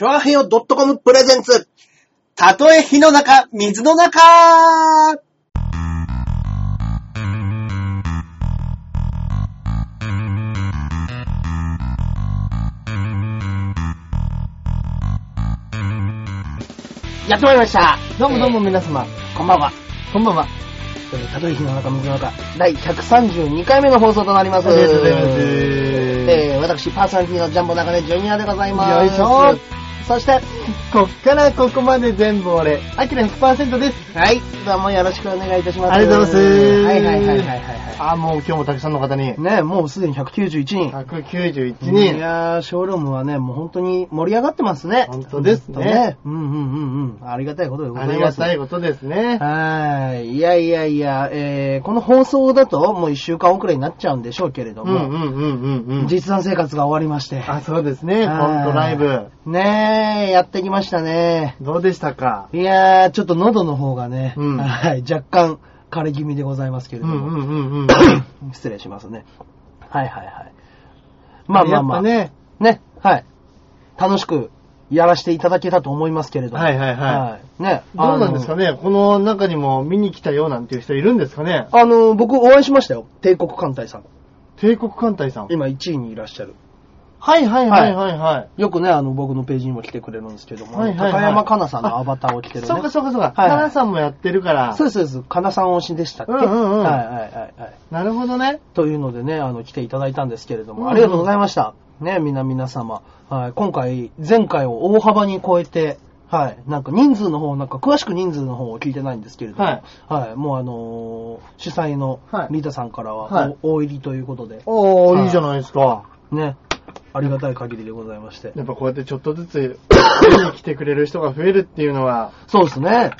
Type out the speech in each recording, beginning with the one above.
チョアヘヨ .com プレゼンツ。たとえ火の中、水の中やってまいりました。どうもどうも皆様、こんばんは。こんばんは。えーたとえ火の中、水の中、第132回目の放送となります。ありがとうございますえー、私、パーソナリティのジャンボ中根ジュニアでございます。よいしょそして、こっからここまで全部俺、アキラ100%です。はい、どうもよろしくお願いいたします。ありがとうございますはいはいはいはいはい。あー、もう今日もたくさんの方に。ねもうすでに191人。191い人。やー、ショールームはね、もう本当に盛り上がってますね。本当ですね本当うんうんうんうん。ありがたいことでござあいます。りがたいことですね。はーい。いやいやいや、えー、この放送だともう一週間遅れになっちゃうんでしょうけれども、うんうんうんうんうん。実弾生活が終わりまして。あ、そうですね。はいコントライブ。ねえ、やってきましたね。どうでしたか？いやー、ちょっと喉の方がね、うんはい、若干枯れ気味でございますけれども、うんうんうんうん。失礼しますね。はいはいはい。まあまあまあ、ね、ね、はい。楽しくやらせていただけたと思いますけれども。はいはいはいね。どうなんですかね？ねこの中にも見に来たよなんていう人いるんですかね？あの、僕お会いしましたよ。帝国艦隊さん。帝国艦隊さん。今1位にいらっしゃる。はいはいはいはいはい。よくね、あの、僕のページにも来てくれるんですけども、はいはいはい高山かなさんのアバターを着てるね。そうかそうかそうか。はいはいカナさんもやってるから。そうですそうです。かなさん推しでしたっけ、うんうんうんはいはいはいはい。なるほどね。というのでね、あの、来ていただいたんですけれども、うんうんありがとうございました。ね、みな皆様。はい、今回、前回を大幅に超えて、はい、なんか人数の方、なんか詳しく人数の方を聞いてないんですけれども、はいはい、もうあのー主催のはいリータさんからは、はいお大入りということで、おー、はいいいじゃないですか。ね、ありがたい限りでございまして。やっぱこうやってちょっとずつ 来てくれる人が増えるっていうのはそうですね。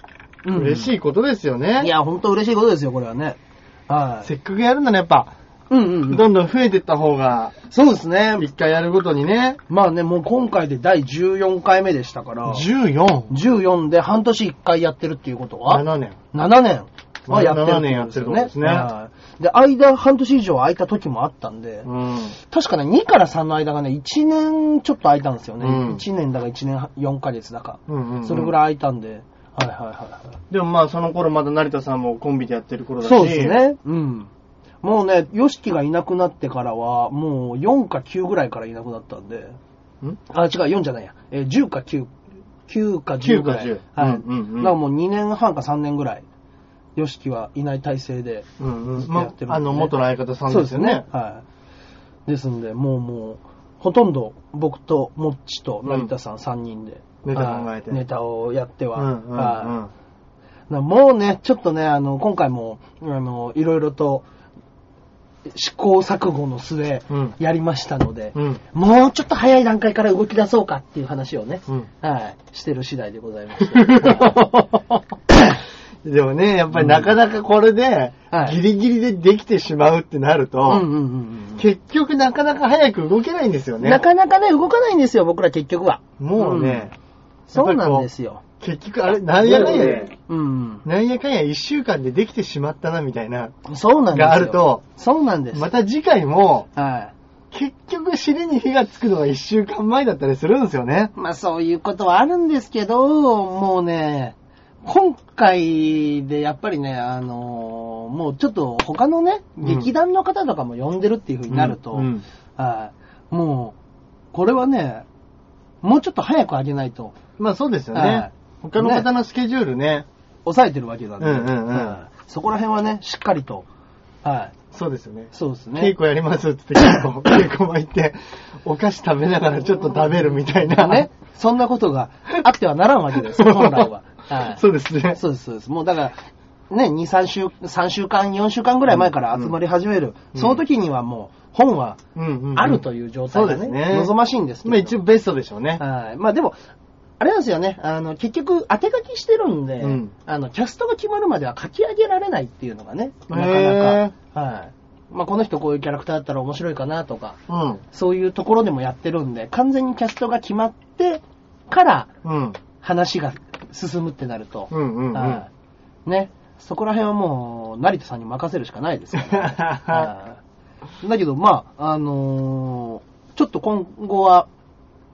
うん嬉しいことですよね。いや、本当嬉しいことですよ、これはね。はい。せっかくやるならやっぱ、うんうんうん。どんどん増えてった方が、そうですね。一回やるごとにね、まあね、もう今回で第14回目でしたから、14、14で半年1回やってるっていうことは、7年。7年はやってる7年やってるってことですねはいで、間半年以上空いた時もあったんで、うん。確かね、2から3の間がね、1年ちょっと空いたんですよね。うん1年だか1年4ヶ月だか。うんうんうんそれぐらい空いたんで、はいはいはいはい。でもまあその頃まだ成田さんもコンビでやってる頃だし。そうです。ね。うん。もうね、ヨシキがいなくなってからは、もう4か9ぐらいからいなくなったんで、ん？あ、違う、4じゃないや。えー10か9、9か10ぐらい。9か10はい。うんうんうんだからもう2年半か3年ぐらい、ヨシキはいない体制で、うんうん。やってるんでねあ、あの、元の相方さんですよね。はい。ですんで、もうもう、ほとんど僕とモッチと成田さん3人で、ネタ考えてはいネタをやっては、うんうんうん。はいなもうね、ちょっとね、あの、今回も、あの、いろいろと、試行錯誤の末うん、やりましたので、うん。もうちょっと早い段階から動き出そうかっていう話をね、うん。はい、してる次第でございます。はでもね、やっぱりなかなかこれでは、いギリギリでできてしまうってなると、結局なかなか早く動けないんですよね。なかなかね、動かないんですよ、僕ら結局は。もうね、そうなんですよ。結局あれ、なんやかんや、うん。なんやかんや一週間でできてしまったなみたいな、そうなんですよ。があると、そうなんです。また次回も、はい。結局尻に火がつくのが一週間前だったりするんですよね。まあそういうことはあるんですけど、もうね、今回でやっぱりね、あのーもうちょっと他のね、うん。劇団の方とかも呼んでるっていう風になると、うん。うん。はい。もう、これはね、もうちょっと早く上げないと、まあそうですよはい。ね。他の方のスケジュールね、抑えてるわけなんで、うんうんうん。はい。そこら辺はね、しっかりと、はい、そうですよね。そうですね。稽古やりますって言って稽古、稽古場行って、お菓子食べながらちょっと食べるみたいな。ね、そんなことがあってはならんわけです、本来は。はいそうですね。そうです、そうです。もうだから、ね、2、3週、3週間、4週間ぐらい前から集まり始める。うんその時にはもう、本はあるという状態がね、ね望ましいんですけど。まあ一応ベストでしょうね。はい。まあでも、あれなんですよね、あの、結局、当て書きしてるんで、うん。あの、キャストが決まるまでは書き上げられないっていうのがね、なかなへか、はい。まあこの人こういうキャラクターだったら面白いかなとか、うん。そういうところでもやってるんで、完全にキャストが決まってからうん。話が進むってなると、うんうんうん。はい。ね、そこら辺はもう、成田さんに任せるしかないですよ、ね。はい。だけど、まあ、あのーちょっと今後は、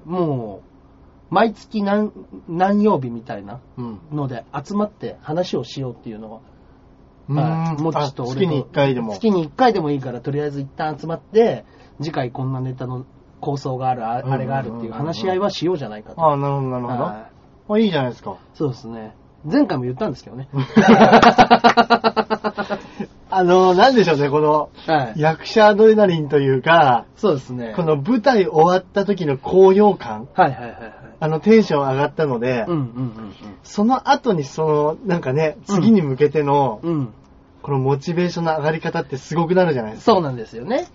も毎月何、何曜日みたいなうん。ので集まって話をしようっていうのは、うはいんもっちと俺月に1回でも。月に1回でもいいから、とりあえず一旦集まって、次回こんなネタの構想がある、ああれがあるっていう話し合いはしようじゃないかと。ああ、なるほど、なるほど。はいあ、いいじゃないですか。そうですね。前回も言ったんですけどね。あの、なんでしょうね、この、はい。役者アドレナリンというか、そうですね。この舞台終わった時の高揚感、はいはいはいはい。あのテンション上がったので、うんうんその後にその、なんかね、次に向けての、うん。このモチベーションの上がり方ってすごくなるじゃないですか。そうなんですよね。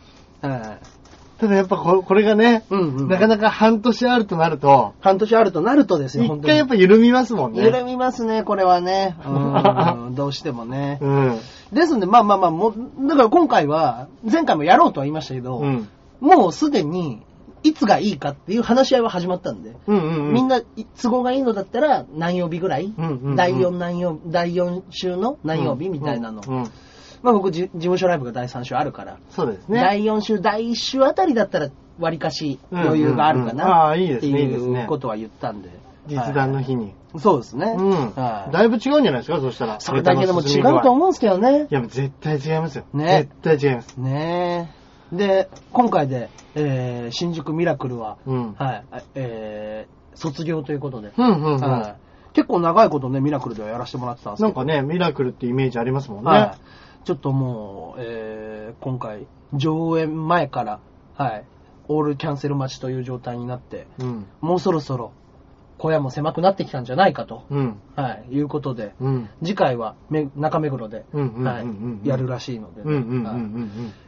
はい。ただやっぱここれがね、うんうん。なかなか半年あるとなると、半年あるとなるとですよ、一。回やっぱ緩みますもんね。緩みますね、これはね。うん、どうしてもね。うん。ですんで、まあまあまあ、もう、だから今回は、前回もやろうとは言いましたけど、うん。もうすでに、いつがいいかっていう話し合いは始まったんで、うんうんうん。みんな都合がいいのだったら何曜日ぐらい、うんうんうん第4何曜、第4週の何曜日みたいなの。うんうんまあ僕じ、事務所ライブが第3週あるから、そうですね。第4週、第1週あたりだったら、割かし余裕があるかうんうんうんってあいうねことは言ったんで。実弾の日に。そうですね。うん。はいだいぶ違うんじゃないですか、そしたら。それだけでも違うと思うんですけどね。いや、絶対違いますよ。ね絶対違います。ねえ。で、今回で、えー、新宿ミラクルは、うん。はい、えー、卒業ということで、うんうんうん。はい結構長いことね、ミラクルではやらせてもらってたんですけど、なんかね、ミラクルってイメージありますもんね。はい、ちょっともう、えー、今回、上演前から、はい、オールキャンセル待ちという状態になって、うん。もうそろそろ小屋も狭くなってきたんじゃないかと、うん。はい、いうことで、うん。次回はめ中目黒で、はい、やるらしいので。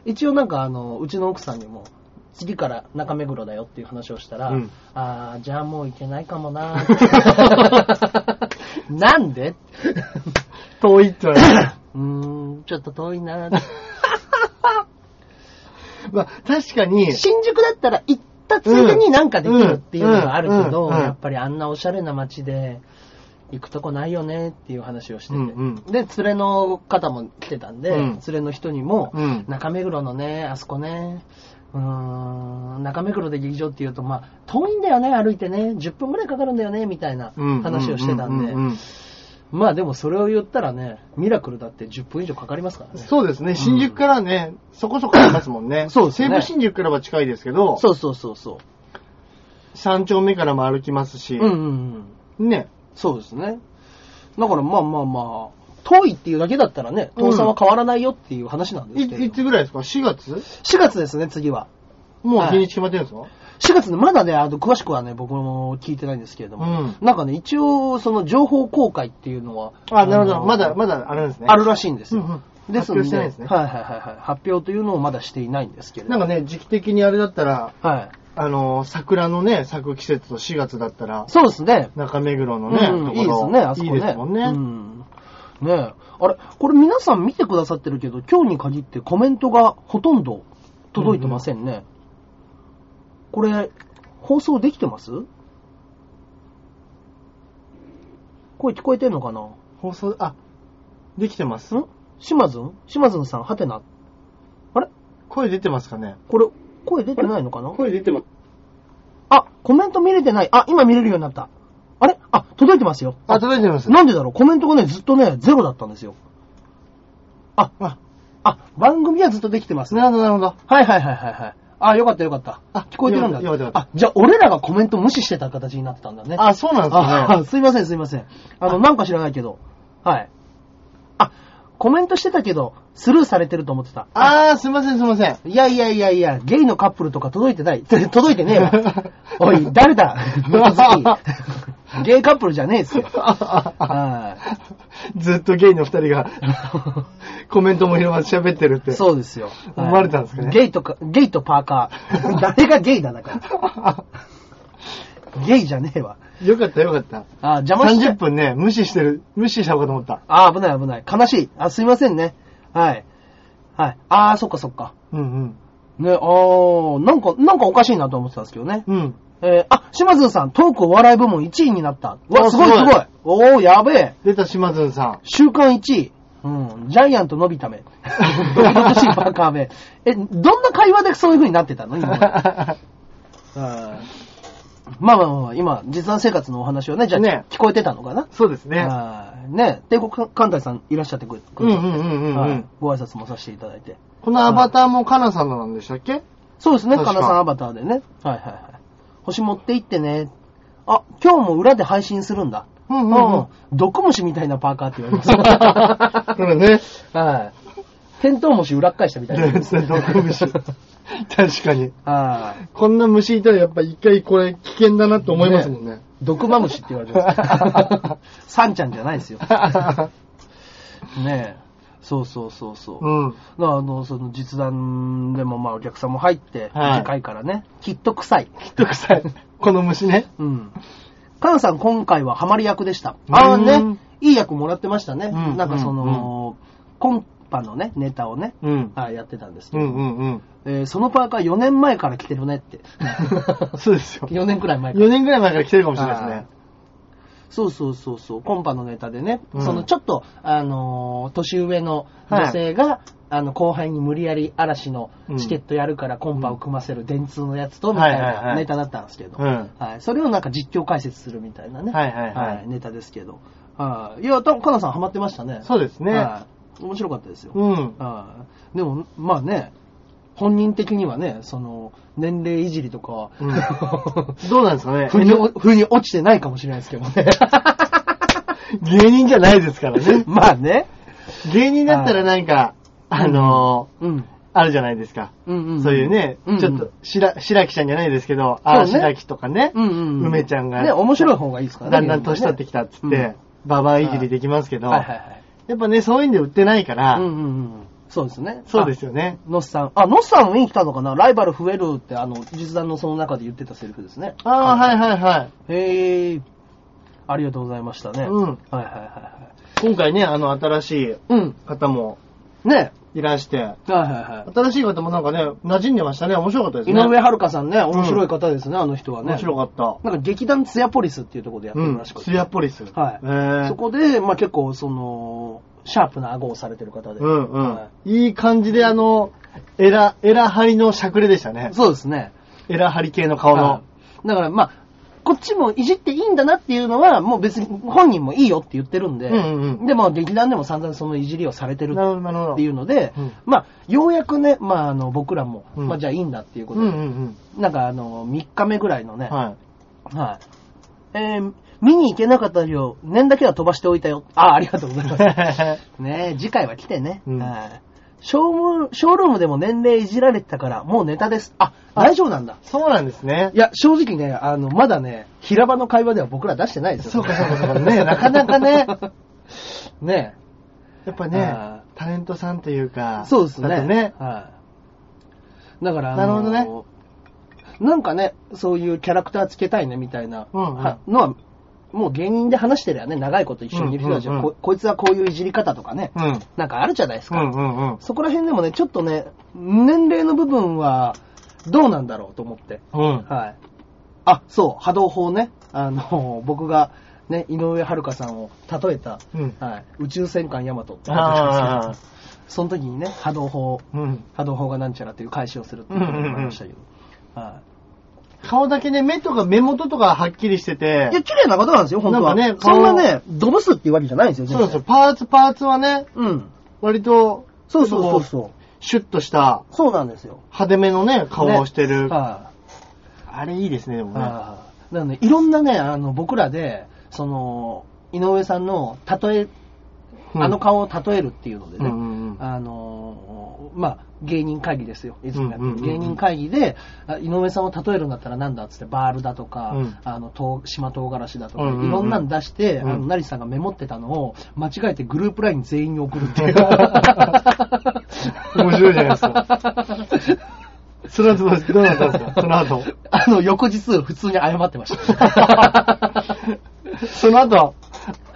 一応なんかあの、うちの奥さんにも、次から中目黒だよっていう話をしたら、うん。あー、じゃあもう行けないかもな なんで？遠いって言われる。うーん、ちょっと遠いな まあ、確かに、新宿だったら行ったついでになんかできるっていうのがあるけど、やっぱりあんなおしゃれな街で、行くとこないよねっていう話をしてて。うんうん。で、連れの方も来てたんで、うん。連れの人にも、うん。中目黒のね、あそこね、うーん、中目黒で劇場っていうと、まあ、遠いんだよね、歩いてね、10分ぐらいかかるんだよね、みたいなうん。話をしてたんでまあでもそれを言ったらね、ミラクルだって10分以上かかりますからね。そうですね、新宿からね、そこそこありますもんね。そうですね西武新宿からは近いですけど、そうそうそうそ三丁目からも歩きますしう。、うんうんうん。ね。そうですね。だからまあまあまあ、遠いっていうだけだったらね、遠さは変わらないよっていう話なんですけど。いいつぐらいですか ?4 月？4月ですね、次は。もう日にち決まってるんですか、4月ね、まだね、あの、詳しくはね、僕も聞いてないんですけれども、うんなんかね、一応、その情報公開っていうのは、あ、なるほど。のまだ、まだあれなんですね。あるらしいんですよ。うんうんですので発表してないですねはいはいはいはい。発表というのをまだしていないんですけれども。なんかね、時期的にあれだったら、はい。あのー、桜のね、咲く季節と4月だったら、そうですね。中目黒のね、うんところいいですね、あそこね。いいですもんね。うん。ねえ。あれ、これ皆さん見てくださってるけど、今日に限ってコメントがほとんど届いてませんね。これ、放送できてます？声聞こえてんのかな？放送、あ、できてますん？島津？ん島津さん、はてな？あれ？声出てますかね？これ、声出てないのかな？声出てます。あ、コメント見れてない。あ、今見れるようになった。あれ？あ、届いてますよ。あ、届いてます。なんでだろう？コメントがね、ずっとね、ゼロだったんですよ。あ、あ、あ、番組はずっとできてますね。なるほど、なるほど。はいはいはいはいはい。あ、よかったよかった。あ聞こえてるんだ。よかったよかったあ、じゃあ俺らがコメント無視してた形になってたんだね。あ、そうなんですかあね。すいませんすいません。あの、なんか知らないけど。はい。あ、コメントしてたけど、スルーされてると思ってた。あー、すいません、すいません。いやいやいやいや、ゲイのカップルとか届いてない。届いてねえわ。おい、誰だ？ゲイカップルじゃねえっすよ。はい。ずっとゲイの二人が コメントも拾わず喋ってるって。そうですよ。思われたんですかね？ゲイとか、ゲイとパーカー。誰がゲイだ？だから。ゲイじゃねえわ。よかったよかった。あ、邪魔しちゃ30分ね、無視してる、無視したのかと思った。あ、危ない危ない。悲しい。あ、すいませんね。はい。はい。あー、そっかそっか。うんね、あー、なんか、なんかおかしいなと思ってたんですけどね。うん。うん。えー、あ、島津さん、トークお笑い部門1位になった。うわ、あすごいすごごい。おー、やべえ。出た島津さん。週間1位。うん。ジャイアントのびため。バカめ。え、どんな会話でそういう風になってたの？今。は いまあまあまあ、今、実弾生活のお話をね、じゃあ、ね聞こえてたのかな？そうですね。はいね、帝国艦隊さんいらっしゃってくれくれたんでうんうんうんうんうんはいご挨拶もさせていただいて。このアバターもカナさんのなんでしたっけ？そうですね、確かかなさんアバターでね。はいはいはい。星持って行ってね。あ、今日も裏で配信するんだ。うんうんうんうん毒虫みたいなパーカーって言われます。これね。はい。テントウムシ裏っ返したみたいな。毒虫。確かに。はい。こんな虫いたらやっぱ一回これ危険だなって思いますもんね。毒マムシって言われてます。サンちゃんじゃないですよ。ねえ。そうそうそうそう。うん。まああの、その実弾でもまあお客さんも入って、はい次回からね、きっと臭い。きっと臭い。この虫ね。うん。カナさん今回はハマり役でした。うんああね、いい役もらってましたね。うんなんかその、コンパのね、ネタをね、うん。はいやってたんですけど、うんうんうん。えーそのパーカー4年前から着てるねって。そうですよ。4年くらい前から。4年ぐらい前から来てるかもしれないですね。そうそうそうそう、コンパのネタでね、うん。そのちょっと、あのー年上の女性が、あの、後輩に無理やり嵐のチケットやるからコンパを組ませる電通のやつと、みたいはいはいはない。ネタだったんですけど、うん。はい、それをなんか実況解説するみたいなね、はいはいはい。ネタですけど、はい、いや、たかなさんハマってましたね。そうですね。はい、面白かったですよ。うん。はい、でも、まあね、本人的にはね、その、年齢いじりとかは、うん どうなんですかね？腑に腑に落ちてないかもしれないですけどね。芸人じゃないですからね。まあね。芸人だったらなんか、あのうん。ー、あるじゃないですか。うんうん。そういうね、うんちょっと、しら、白木ちゃんじゃないですけど、あ、そうね白木とかね、うんうんうん。梅ちゃんがね、面白い方がいいですからね。だんだん年取ってきたっつって、うんババアいじりできますけど、はいはいはい。やっぱね、そういうんで売ってないから、うんうんうん。そうですね。そうですよね。あ。ノッさん。あ、ノッさん見に来たのかな？ライバル増えるって、あの、実弾のその中で言ってたセリフですね。ああ、はいはいはい。へえ。ありがとうございましたね。うんはいはいは今回ね、あの、新しいいはい。うん。方もね。いらして、はいはいはい。新しい方もなんかね、馴染んでましたね。面白かったですね。井上遥さんね、面白い方ですね、あの人はね。面白かった。なんか劇団ツヤポリスっていうところでやってうんるらしく。て。ツヤポリス。はいえーそこで、まあ結構、その、シャープな顎をされてる方で。うんうん、はいい感じで、あの、エラ、エラ張りのしゃくれでしたね。そうですね。エラ張り系の顔の。はいだから、まあ、こっちもいじっていいんだなっていうのは、もう別に本人もいいよって言ってるんで、うんうんうんでも劇団でも散々そのいじりをされてる。っていうので、うんまあ、ようやくね、まあ、あの、僕らも、うんまあ、じゃあいいんだっていうことで、うんうんなんかあの、3日目ぐらいのね、うん。はい。はい。えー見に行けなかったよ。念だけは飛ばしておいたよ。ああ、ありがとうございます。ね次回は来てね。うんはい。ショームショールームでも年齢いじられてたから、もうネタです。あ、大丈夫なんだ。そうなんですねい。や、正直ね、あの、まだね、平場の会話では僕ら出してないですよ。そうかそうかそうか。ね、なかなかね、ねやっぱねあ、タレントさんというか、そうですね。だとね、はい。だから、なるほどねなんかね、そういうキャラクターつけたいねみたいな、のは、もう芸人で話してるよね、長いこと一緒にいる人たちは、うんうんうんここいつはこういういじり方とかね、うん。なんかあるじゃないですか。うんうんうん。そこら辺でもね、ちょっとね、年齢の部分はどうなんだろうと思って。うん。はい。あ、そう、波動砲ね。あの、僕が、ね、井上遥さんを例えた、うん。はい、宇宙戦艦ヤマトってああ。その時にね、波動砲、うん。波動砲がなんちゃらっていう返しをするっていうのがありましたけど。は顔だけね、目とか目元とかはっきりしてい。ていや、、綺麗な方なんですよ、本当は。なんかねそんなね、ドブスっていうわけじゃないんですよ、そうなんですよ。全パーツパーツはね、然うん。割と、そうそうそうそう。シュッとしたそうなんですよ。派手めのね、顔をしてる。はあれいいですね、でもい。ね。はい。だからね、いろんなね、あの、僕らで、その、井上さんの、例え、あの顔を例えるっていうのでね、うんうんうんあのーまあ、芸人会議ですよ。いつもやってる芸人会議で、あ井上さんを例えるんだったらなんだっつって、バールだとか、うんあの、島唐辛子だとか、いろんなの出して、うんあの、成さんがメモってたのを、間違えてグループライン全員に送るっていう。面白いじゃないですか。その後どうどうなったんですか？その後。あの、翌日普通に謝ってました。その後、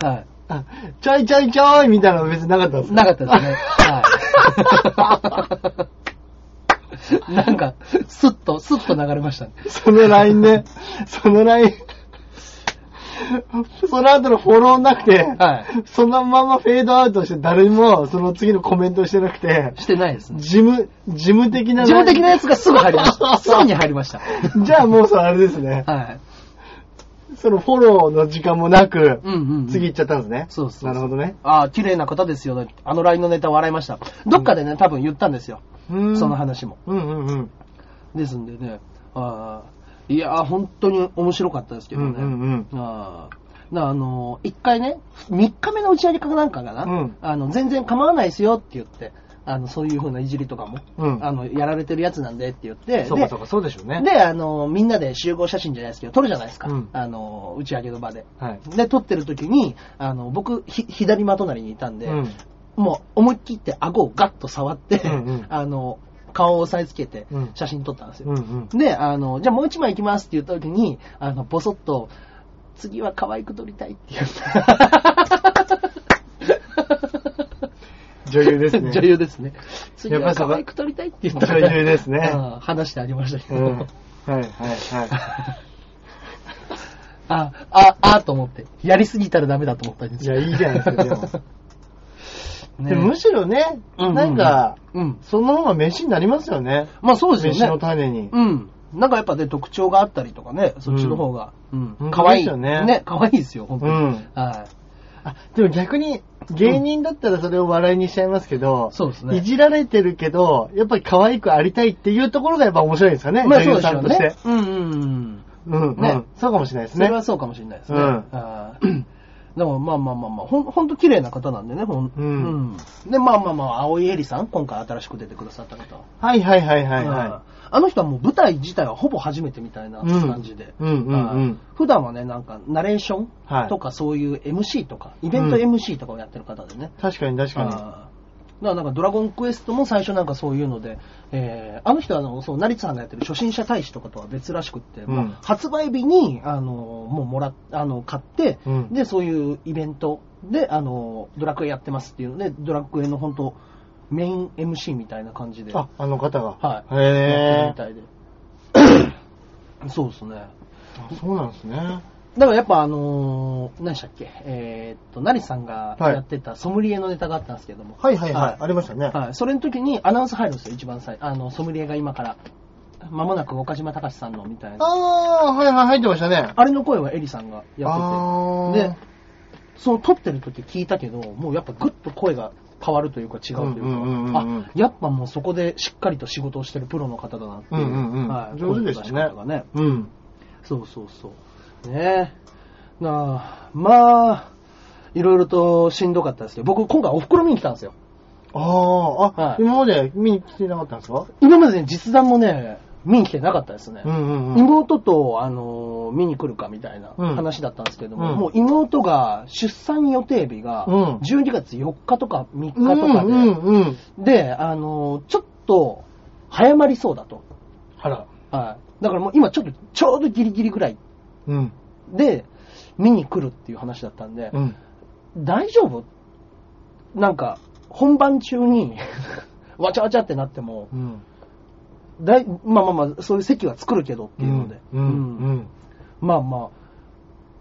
はい。あちょいちょいちょいみたいなの別になかったんですなかったですね。はい。なんか、スッと、スッと流れましたね。その LINE ね、その LINE、その後のフォローなくて、はいそのままフェードアウトして誰もその次のコメントしてなくて、してないですね。事務、事務的な、自分的なやつがすぐ入りました。すぐに入りました。じゃあもうそれあれですね。はい。そのフォローの時間もなく、うんうんうん次行っちゃったんですね。そうそうなるほどね。ああ、綺麗な方ですよね。あの LINE のネタ笑いました。どっかでね、多分言ったんですよ。うんその。話も。うんうんうん。ですんでね、あーいやー、本当に面白かったですけどね。うんうんあーなあのー、一回ね、3日目の打ち上げかなんかかな、うんあの、全然構わないですよって言って、あの、そういう風ないじりとかも、うんあの、やられてるやつなんでって言って、でそうかそうか、そうでしょうね。で、あの、みんなで集合写真じゃないですけど、撮るじゃないですか。うんあの、打ち上げの場で。はい。で、撮ってる時に、あの、僕、ひ左間隣にいたんで、うん。もう思いっきって顎をガッと触って、うんうん あの、顔を押さえつけてうん写真撮ったんですよ。うんうん。で、あの、じゃあもう一枚行きますって言った時に、あの、ボソッと、次は可愛く撮りたいって言った。女優ですね。女優ですね。次は可愛く撮りたいって言った。女優ですねうん話してありましたけど。うん。はいはいはい。あ、あ、あと思って。やりすぎたらダメだと思ったんですいや、いいじゃないですか、でも。ねでむしろね、うんうんなんか、うん。その方が飯になりますよね。まあそうです飯のよね。種に。うん。なんかやっぱね、特徴があったりとかね、そっちの方が。うん可愛いですよねね、可愛いですよ、本当に。うん。はい。あ、でも逆に、芸人だったらそれを笑いにしちゃいますけど、そうですねいじられてるけど、やっぱり可愛くありたいっていうところがやっぱ面白いですかね、まあ女優そうでしょうんさとしてね。。うんうんうん。うん、ねうん。そうかもしれないですねそれ。はそうかもしれないですね。うんあーでもまあまあまあまあ、ほんほんと綺麗な方なんでね、ほん、うんうんで、まあまあまあ、青井絵里さん、今回新しく出てくださった方。はいはいはいはいうんはあの人はもう舞台自体はほぼ初めてみたいな感じで。うん普段はね、なんか、ナレーションはいとかそういう MC とか、イベント MC とかをやってる方でね。い。確かに確かに。だからなんかドラゴンクエストも最初なんかそういうので、えーあの人はあの、そう、成田さんがやってる初心者大使とかとは別らしくって、うん発売日に、あの、もうもらっ、あの、買って、うんで、そういうイベントで、あの、ドラクエやってますっていうので、ドラクエの本当メイン MC みたいな感じで、あ、あの方が。はい。へやってるえみ。たいで。そうですね。あそうなんですね。だからやっぱあのー何でしたっけ？えーっと、成さんがはいやってたソムリエのネタがあったんですけども。はいはいはい。はいありましたね。はい。それの時にアナウンス入るんですよ、一番最初。あの、ソムリエが今から、間もなく岡島隆さんのみたいな。ああ、はいはい、入ってましたね。あれの声はエリさんがやってて。で、その撮ってる時聞いたけど、もうやっぱぐっと声が変わるというか違うというか、あ、やっぱもうそこでしっかりと仕事をしてるプロの方だなっていう。うんうんうんはい。上手でしたねがね。うん。そうそうそう。ねえ。なあ、まあ、いろいろとしんどかったですけど、僕今回お袋見に来たんですよ。ああ、あ、はい今まで見に来てなかったんですか？今までね、実弾もね、見に来てなかったですね。うんうんうん。妹と、あのー見に来るかみたいなうん話だったんですけども、うんもう妹が出産予定日がうん12月4日とか3日とうんかで、うんうん。で、あのーちょっと早まりそうだと。あら。はい。だからもう今ちょっとちょうどギリギリぐらいうん。で見に来るっていう話だったんで、うん。大丈夫？なんか、本番中に わちゃわちゃってなっても、うん。だいまあまあまあ、そういう席は作るけどっていうので。うん。うん。まあまあ。っ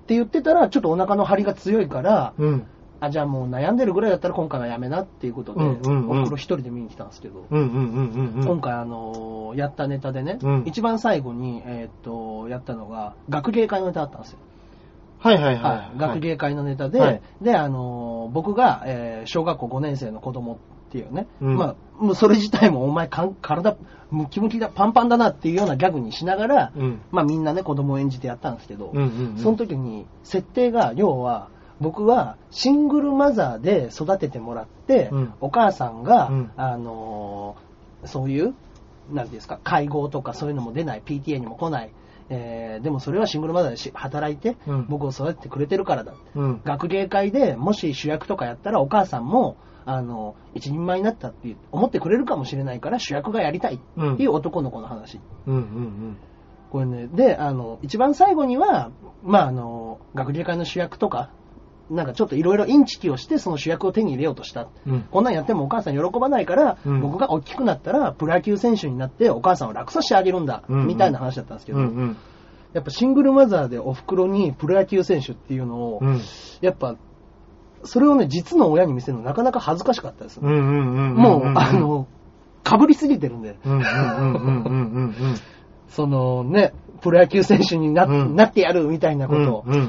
て言ってたら、ちょっとお腹の張りが強いから、うん。あ、じゃあもう悩んでるぐらいだったら今回はやめなっていうことで、うんうんうん一人で見に来たんですけど、うん。うん。うん。うん。今回あのーやったネタでね、うん一番最後に、えーっと、やったのが、学芸会のネタだったんですよ。はいはいは。はいい。学芸会のネタで、はいで、あのー僕が、えー小学校5年生の子供っていうね、うん。まあ、もうそれ自体もお前かん体ムキムキだ、パンパンだなっていうようなギャグにしながら、うん。まあみんなね、子供を演じてやったんですけど、うんうんうん。その時に設定が、要は、僕はシングルマザーで育ててもらって、うん。お母さんが、うん。あのーそういう、なんていうんですか、会合とかそういうのも出ない、PTA にも来ない、えーでもそれはシングルマザーでし働いて、うん。僕を育ててくれてるからだ。うん。学芸会でもし主役とかやったらお母さんも、あの、一人前になったって思ってくれるかもしれないから主役がやりたいっていう男の子の話。うん。うん。これね、で、あの、一番最後には、まあ、あの、学芸会の主役とか、なんかちょっといろいろインチキをしてその主役を手に入れようとした。うん。こんなんやってもお母さん喜ばないから、うん僕が大きくなったらプロ野球選手になってお母さんを楽させてあげるんだ、うんうんみたいな話だったんですけど、うん。うん。やっぱシングルマザーでお袋にプロ野球選手っていうのを、うん。やっぱ、それをね、実の親に見せるのなかなか恥ずかしかったです。もう、あ、の、被りすぎてるんで。そのね、プロ野球選手にな,、うん。なってやるみたいなこと。を、うんうん。う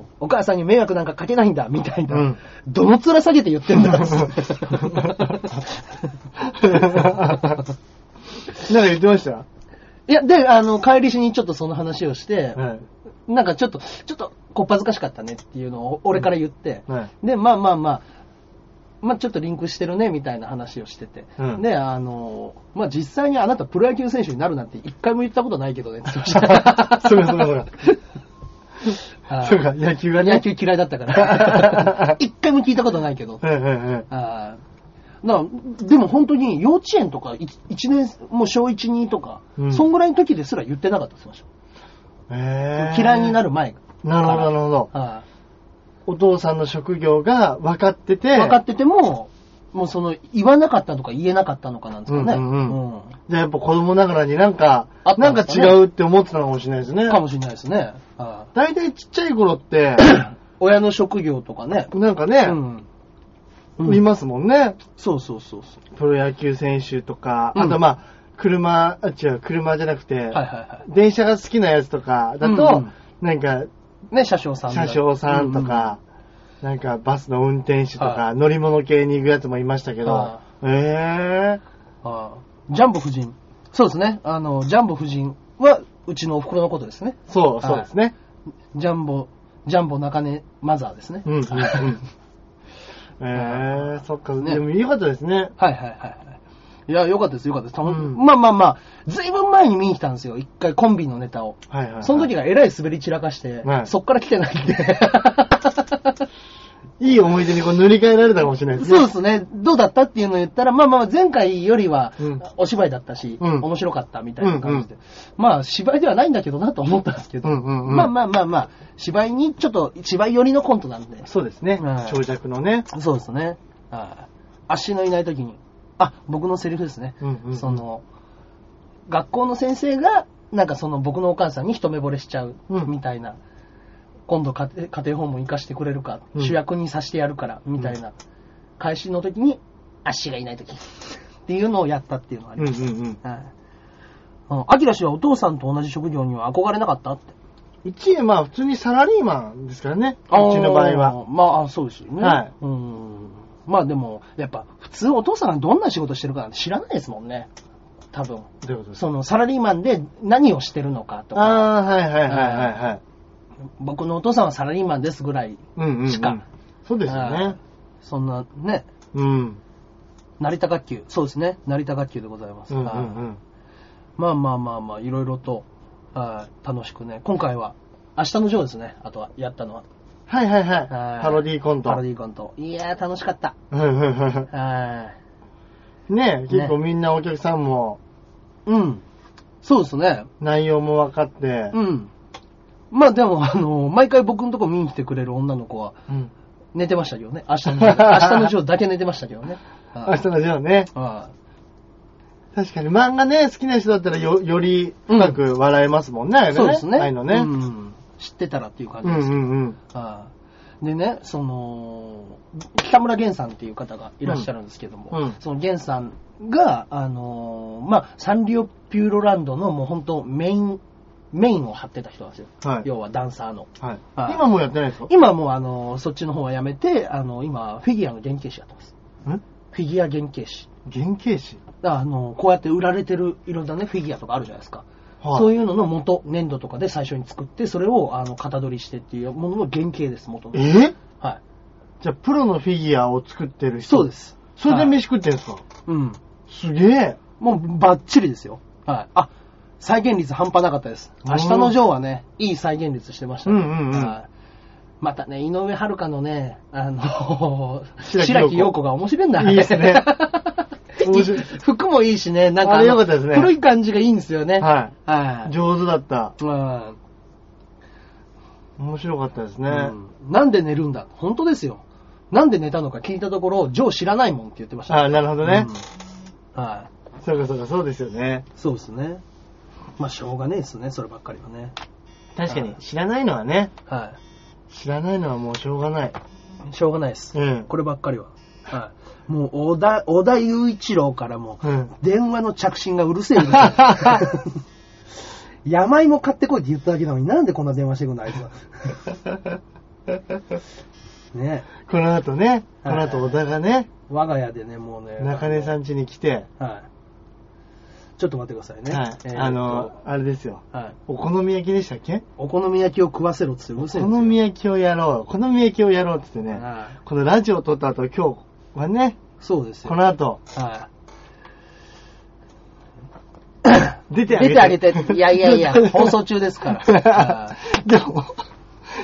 ん。お母さんに迷惑なんかかけないんだ。みたいな、うん。どの面下げて言ってんだ。なんか言ってましたいや、で、あの、帰りしにちょっとその話をして、はい。なんかちょっと、ちょっと、こっぱずかしかったねっていうのを俺から言って、はい。で、まあまあまあ、まあちょっとリンクしてるねみたいな話をしてて、うんで、あの、まあ実際にあなたプロ野球選手になるなんて一回も言ったことないけどねって言ってました。そうかそうかそうか。はいそうか、野球がね。野球嫌いだったから。一回も聞いたことないけど。はいはいはい。あーだからでも本当に幼稚園とか一一年、もう小1、2とか、うんそんぐらいの時ですら言ってなかったって言ってましへた。嫌いになる。る前なるほど、なるほど。はお父さんの職業が分かってて、い分かってても、もうその、言わなかったのか言えなかったのかなんですかね。うんうんうんうんじゃあやっぱ子供ながらになんか、あったなんか違うって思ってたのかもしれないですね。かもしれないですね。は大体ちっちゃい頃って、い 親の職業とかね。なんかね、うん。いますもんね。そうそうそうそプロ野球選手とか、うんあとまあ、車、あ、違う、車じゃなくて、う。はいはいは電車が好きなやつとかだと、うんうんなんか、い。ね、車掌さん車掌さんとか、なんかバスの運転手とか、は乗り物系に行くやつもいましたけどは、えうんうん。あージャンボ夫人。そうですね。あの、ジャンボ夫人は、うちのお袋のことですね。ー、そう、そうですね。ジャンボ、ジャンボ中根マザーですね。うん、うん、うん。えー、そっか、ねでもよかったですね。はいはいはいはい。いや、よかったです、よかったです。たまうんまあまあまあ、ずいぶん前に見に来たんですよ。一回コンビのネタを。はいはい、はい。その時がえらい滑り散らかして、はいそっから来てないんで。いい思い出にこう塗り替えられたかもしれないですね。そうですね。どうだったっていうのを言ったら、まあまあ前回よりはうんお芝居だったし、うん面白かったみたいな感じで。まあ芝居ではないんだけどなと思ったんですけど、うんうんうんまあまあまあまあ、芝居にちょっと芝居寄りのコントなんで。そうですね。はい長尺のね。そうですね。はい足のいない時に、あ、僕のセリフですね。うんうんうんその、学校の先生が、なんかその僕のお母さんに一目惚れしちゃううんみたいな、今度家庭家庭訪問行かしてくれるか、うん主役にさしてやるから、みたいな、開始の時に、足がいない時っていうのをやったっていうのがありうんうます。んうん。はい。うんアキラ氏はお父さんと同じ職業には憧れなかった？って。うち、まあ普通にサラリーマンですからね。うちの場合は。まあ、そうですよね。はいうん。まあでも、やっぱ、普通お父さんがどんな仕事してるかなんて知らないですもんね。多分。どういうことですか？その、サラリーマンで何をしてるのかとか、ああ、はいはいはいはいはい。僕のお父さんはサラリーマンですぐらい、うんうん、うん。しかそうですよはいね。そんなね、うん。成田学級、そうですね、成田学級でございます。うんうんうはいん。まあまあまあまあ、いろいろと、はい楽しくね、今回は、明日のジョーですね、あとは、やったのは。はいはいはい。はいパロディーコント。パロディーコント。いやー、楽しかった。ね結構みんなお客さんもうん。そうですね。内容も分かって、うん。まあでも、あの、毎回僕のとこ見に来てくれる女の子はうん寝てましたけどね。明日の明日のジョーだけ寝てましたけどね。明日のジョーね。は確かに漫画ね、好きな人だったらよより深く笑えますもんね、うのそうですね。あのね。うん。知ってたらっていう感うんじです。うんうん。はいでね、その、北村源さんっていう方がいらっしゃるんですけども、うんうんその源さんが、あのーまあ、サンリオピューロランドのもう本当メイン、メインを張ってた人なんですよ。はい要はダンサーの。はいはい今もうやってないですか？今もうあの、そっちの方はやめて、あの、今、フィギュアの原型師やってます。んフィギュア原型師。原型師？あの、こうやって売られてるいろんなね、フィギュアとかあるじゃないですか。はいそういうのの元、粘土とかで最初に作って、それをあの型取りしてっていうものの原型です、元の。え？はい。じゃあ、プロのフィギュアを作ってる人。そうで。す。それではい飯食ってんすか、うん。すげえ。もうバッチリですよ。はい。あ、再現率半端なかったです。うん明日のジョーはね、いい再現率してましたね。うんうんうんはいまたね、井上遥のね、あの、白木陽子が面白いんだ。いいですね 服もいいしね、なんかあのれ良かったですね古い感じがいいんですよね。は。はいい。上手だった。うん面白かったですね。うんなんで寝るんだ？本当ですよ。なんで寝たのか聞いたところ、ジョー知らないもんって言ってました。あなるほどね。うんはい。そうかそうか、そうですよね。そうですね。まあ、しょうがねえですね、そればっかりはね。確かに、知らないのはね、は知らないのはもうしょうがない。い。しょうがないです。うん。こればっかりは。はい。もう、小田、小田雄一郎からも、うん。電話の着信がうるせえうるせえ山芋買ってこいって言っただけなのになんでこんな電話してくんのあいつは。ねこの後ね、こはいの後小田がね、我が家でね、もうね。中根さん家に来て、はい。ちょっと待ってくださいね。はいえーとあの、あれですよ。はい。お好み焼きでしたっけ？お好み焼きを食わせろっつってうお好み焼きをやろう。お好み焼きをやろうって言ってね、はいこのラジオを撮った後、今日はね、そうですよ。この後、は 出てい。出てあげて。いやいやいや、放送中ですから。はでも、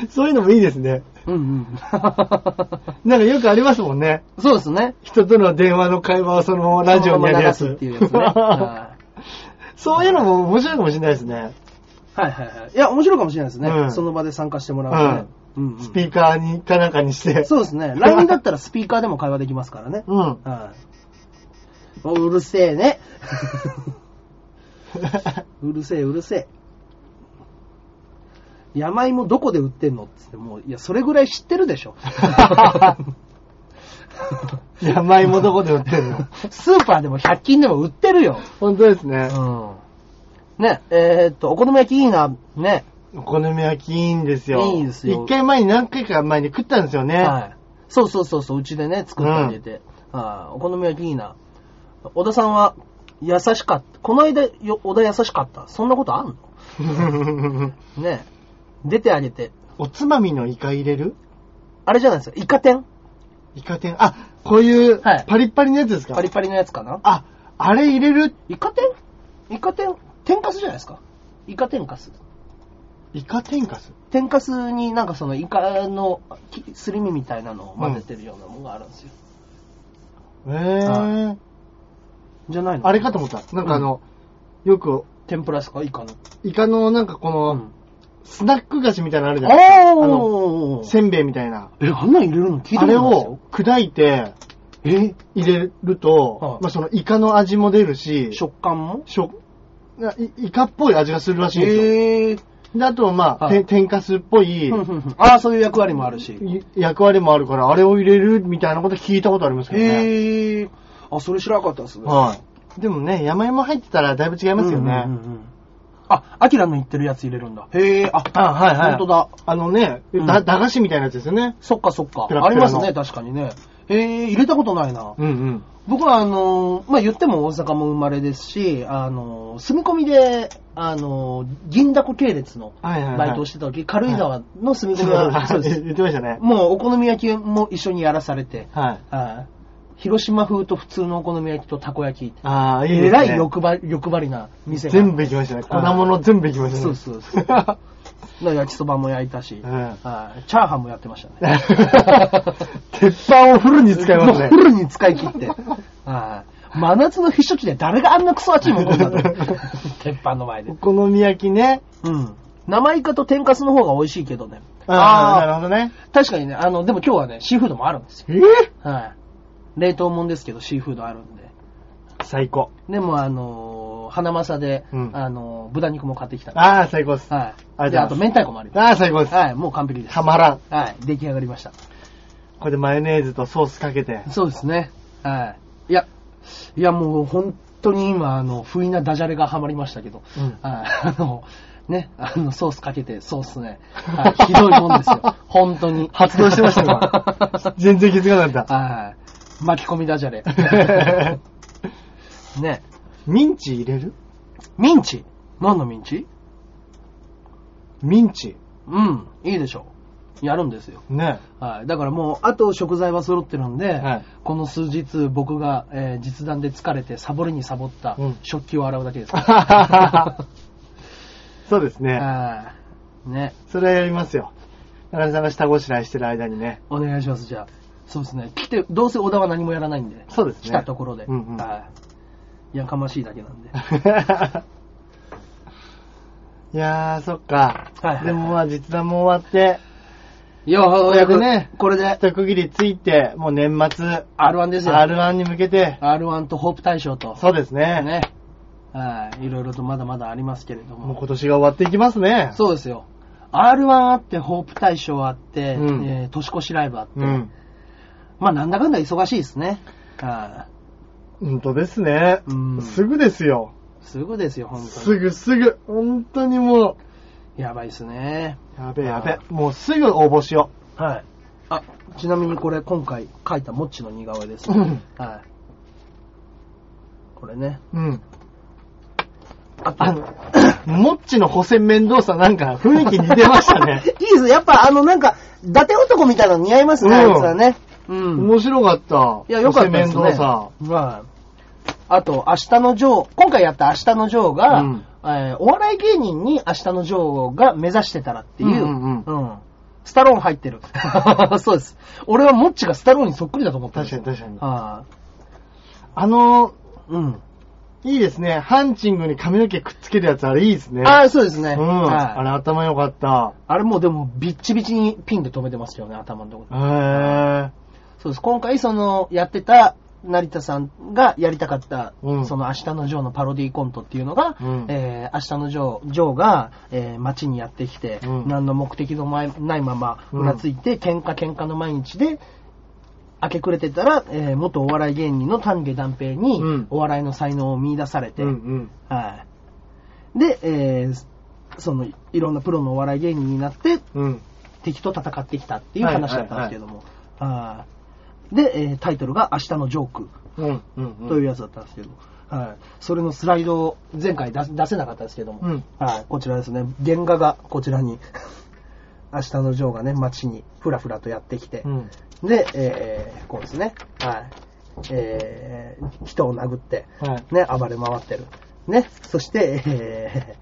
そういうのもいいですね。いうんうん。なんかよくありますもんね。そうですね。人との電話の会話をそのままラジオにやるやつ。っていうやつね。はそういうのも面白いかもしれないですね。いはいはいはい。いや、面白いかもしれないですね。うんその場で参加してもらうとね。うんうんスピーカーにかなんかにして。そうですね。LINE だったらスピーカーでも会話できますからね。うん。はい。もううるせえね。うるせえうるせえ。山芋どこで売ってんのって言ってもう、いや、それぐらい知ってるでしょ。山芋どこで売ってんの？スーパーでも100均でも売ってるよ。本当ですね。うん。ね、えーっと、お好み焼きいいな、ね。お好み焼きいいんですよ。いいですよ一回前に何回か前に食ったんですよね。はい。そうそうそうそう、うちでね、作ってあげて。はいお好み焼きいいな。小田さんは優しかった。この間、よ小田優しかった。そんなことあんの？ね出てあげて。おつまみのイカ入れる？あれじゃないですか、イカ天？イカ天？あ、こういうはいパリッパリのやつですか、パリパリのやつかな？あ、あれ入れる？イカ天？イカ天？天かすじゃないですか。イカ天かす。イカ天かす天かすになんかそのイカのきすり身みたいなのを混ぜてるようなものがあるんですよ。えー。じゃないのあれかと思った。なんかあの、よく、天ぷらですか？イカの。イカのなんかこの、うんスナック菓子みたいなのあるじゃないですか。あの、せんべいみたいな。え、あんなん入れるの聞いたないですよを。砕いてえ？入れると、はいまあそのイカの味も出るし、食感も？しょいイカっぽい味がするらしいんですよ。あと、まあ、はいて天かすっぽいああ、そういう役割もあるし。い役割もあるから、あれを入れるみたいなこと聞いたことありますけどね。へえ。あ、それ知らなかったですね。はい。でもね、山芋入ってたらだいぶ違いますよね。うんうんうんうんあ、アキラの言ってるやつ入れるんだ。へえ、あ、あ、はいはい。本当だ。あのね、駄菓子みたいなやつですよね。そっかそっか。ありますね、確かにね。へえ、入れたことないな。うんうん。僕はあのーまあ、言っても大阪も生まれですし、あのー住み込みで、あのー銀だこ系列のはいはいはいバイトをしてた時、軽井沢の住み込みは、そうです。言ってましたね。もうお好み焼きも一緒にやらされて、はい。はい広島風と普通のお好み焼きとたこ焼き。ああ、いいですね。えらい欲張り欲張りな店が。全部行きましたね。粉物全部行きましたね。そうそうそう。焼きそばも焼いたし、うんはいチャーハンもやってましたね。鉄板をフルに使いますねもうフ。ルに使い切って。はい真夏の避暑地で誰があんなクソ熱いもんんだと。鉄板の前でお。好み焼きね。うん。生イカと天かすの方が美味しいけどね。ああ、なるあほどね。ー確かにね、あの、でも今日はね、シーフードもあるんですよ。えー？はい。冷凍もんですけど、シーフードあるんで。最高。でも、あのー、花正で、うんあのー、豚肉も買ってきたああ、最高です。はい。ありで、あと明太子もあります。ああ、最高です。はい、もう完璧です。たまらん。はい、出来上がりました。これでマヨネーズとソースかけて。そうですね。はい。いや、いやもう本当に今、あの、不意なダジャレがハマりましたけど、うんはい。あの、ね、あの、ソースかけて、ソースね、はい、ひどいもんですよ。本当に。発動してました今 全然気づかなかっはい。巻き込みダジャレ。た。ね。ミンチ入れる？ミンチ何のミンチ？ミンチ。うん、いいでしょう。やるんですよ。ね。はい。だからもう、あと食材は揃ってるんで、はいこの数日僕が、えー実弾で疲れてサボりにサボったうん食器を洗うだけですから。そうですね。はいね。それはやりますよ。中根さんが下ごしらえしてる間にね。お願いします、じゃあ。そうですね。来て、どうせ小田は何もやらないんで。そうですね来たところで。うんうんはい。やかましいだけなんで。いやー、そっか。はいはいでもまあ実弾も終わって、ようやくねこれで、一区切りついて、もう年末、R1 ですよ。R1 に向けて、R1 とホープ大賞と。そうですね。ね。はい。いろいろとまだまだありますけれども。もう今年が終わっていきますね。そうですよ。R1 あって、ホープ大賞あって、うんえー年越しライブあって。うん。まあ、なんだかんだ忙しいですね。は本当ですねうん。すぐですよ。すぐですよ、本当すに。ぐすぐ。本当にもやばいっすね。う、やべえやべえ。もうすぐ応募しよはい。あ、ちなみにこれ今回書いたモッチの似顔絵です。うんはい。これね。う。うん。あとあの、モッチの補選面倒さなんか雰囲気似てましたね。いいです。やっぱあのなんか、伊達男みたいなの似合いますね、うんあいつはね。うん。面白かった。いや、よかったですね。面倒さ。はい。あと、明日のジョー、今回やった明日のジョーが、うんえーお笑い芸人に明日のジョーが目指してたらっていう、うんうんスタローン入ってる。そうです。俺はモッチがスタローンにそっくりだと思った。確かに確かに。はあの、い。うん。いいですね。ハンチングに髪の毛くっつけるやつ、あれいいですね。ああ、そうですね。うん。はいあれ頭良かった。あれもうでもビッチビチにピンで止めてますよね、頭のところへえ。そうです。今回その、やってた、成田さんがやりたかった、うんその明日のジョーのパロディコントっていうのが、うんえー明日のジョー、ジョーが、えー街にやってきて、うん何の目的の前ないまま、うなついて、喧嘩喧嘩の毎日で、明け暮れてたら、えー元お笑い芸人の丹下断平に、うんお笑いの才能を見出されて、うんうん。はい。で、えーその、いろんなプロのお笑い芸人になって、うん。敵と戦ってきたっていう話だったんですけども。はいで、えータイトルが明日のジョーク。というやつだったんですけど、はい。それのスライドを前回出出せなかったですけども、うんはい。こちらですね、原画がこちらに、明日のジョーがね、街にふらふらとやってきて、うん。で、えーこうですね、はい。えー人を殴って、はい。ね、暴れ回ってる。ね、そして、え